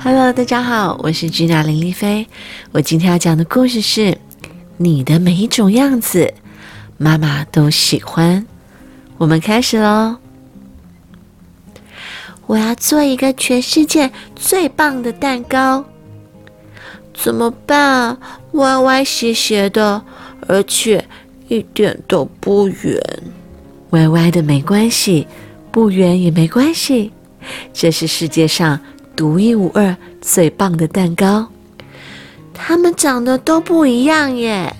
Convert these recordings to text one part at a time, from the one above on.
Hello，大家好，我是 Gina 林丽菲。我今天要讲的故事是：你的每一种样子，妈妈都喜欢。我们开始喽！我要做一个全世界最棒的蛋糕，怎么办？歪歪斜斜的，而且一点都不圆。歪歪的没关系，不圆也没关系。这是世界上独一无二、最棒的蛋糕。它们长得都不一样耶，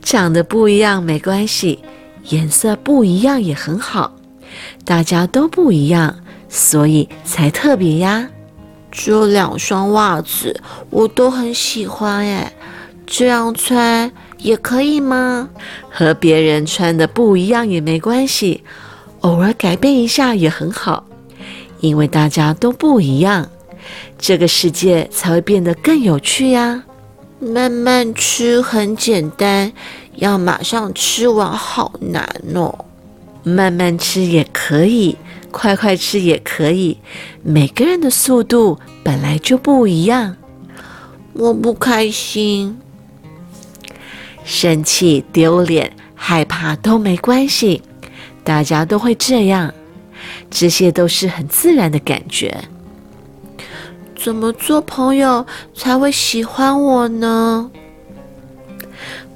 长得不一样没关系，颜色不一样也很好。大家都不一样，所以才特别呀。这两双袜子我都很喜欢耶，这样穿也可以吗？和别人穿的不一样也没关系，偶尔改变一下也很好。因为大家都不一样，这个世界才会变得更有趣呀。慢慢吃很简单，要马上吃完好难哦。慢慢吃也可以，快快吃也可以。每个人的速度本来就不一样。我不开心，生气、丢脸、害怕都没关系，大家都会这样。这些都是很自然的感觉。怎么做朋友才会喜欢我呢？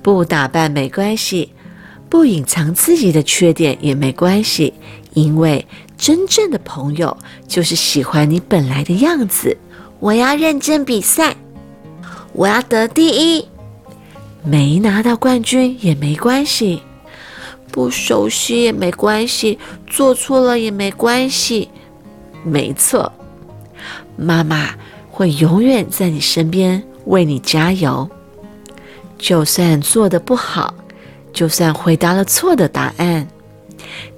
不打扮没关系，不隐藏自己的缺点也没关系，因为真正的朋友就是喜欢你本来的样子。我要认真比赛，我要得第一。没拿到冠军也没关系。不熟悉也没关系，做错了也没关系。没错，妈妈会永远在你身边为你加油。就算做的不好，就算回答了错的答案，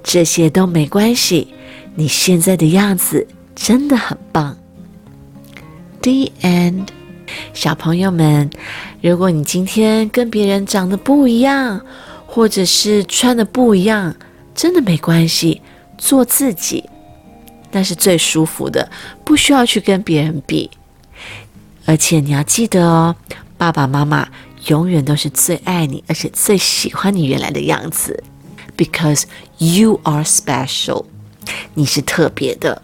这些都没关系。你现在的样子真的很棒。The end，小朋友们，如果你今天跟别人长得不一样，或者是穿的不一样，真的没关系，做自己，那是最舒服的，不需要去跟别人比。而且你要记得哦，爸爸妈妈永远都是最爱你，而且最喜欢你原来的样子，because you are special，你是特别的。